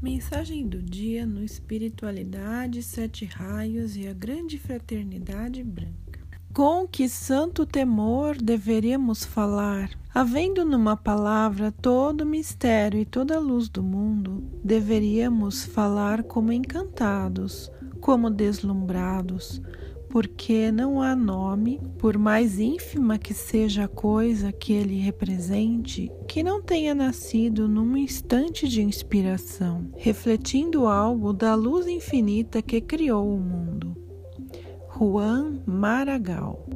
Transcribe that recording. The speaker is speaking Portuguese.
Mensagem do dia no Espiritualidade, Sete Raios e a Grande Fraternidade Branca. Com que santo temor deveríamos falar? Havendo numa palavra todo o mistério e toda a luz do mundo, deveríamos falar como encantados, como deslumbrados, porque não há nome, por mais ínfima que seja a coisa que ele represente, que não tenha nascido num instante de inspiração, refletindo algo da luz infinita que criou o mundo. Juan Maragall